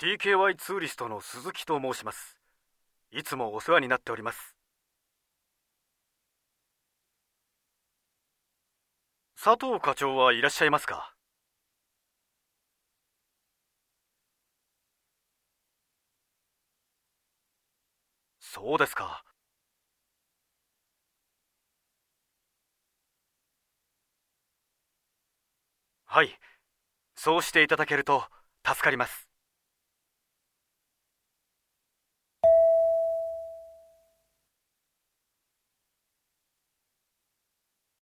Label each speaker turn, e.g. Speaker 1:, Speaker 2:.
Speaker 1: TKY ツーリストの鈴木と申します。いつもお世話になっております。佐藤課長はいらっしゃいますか？そうですか。はい。そうしていただけると助かります。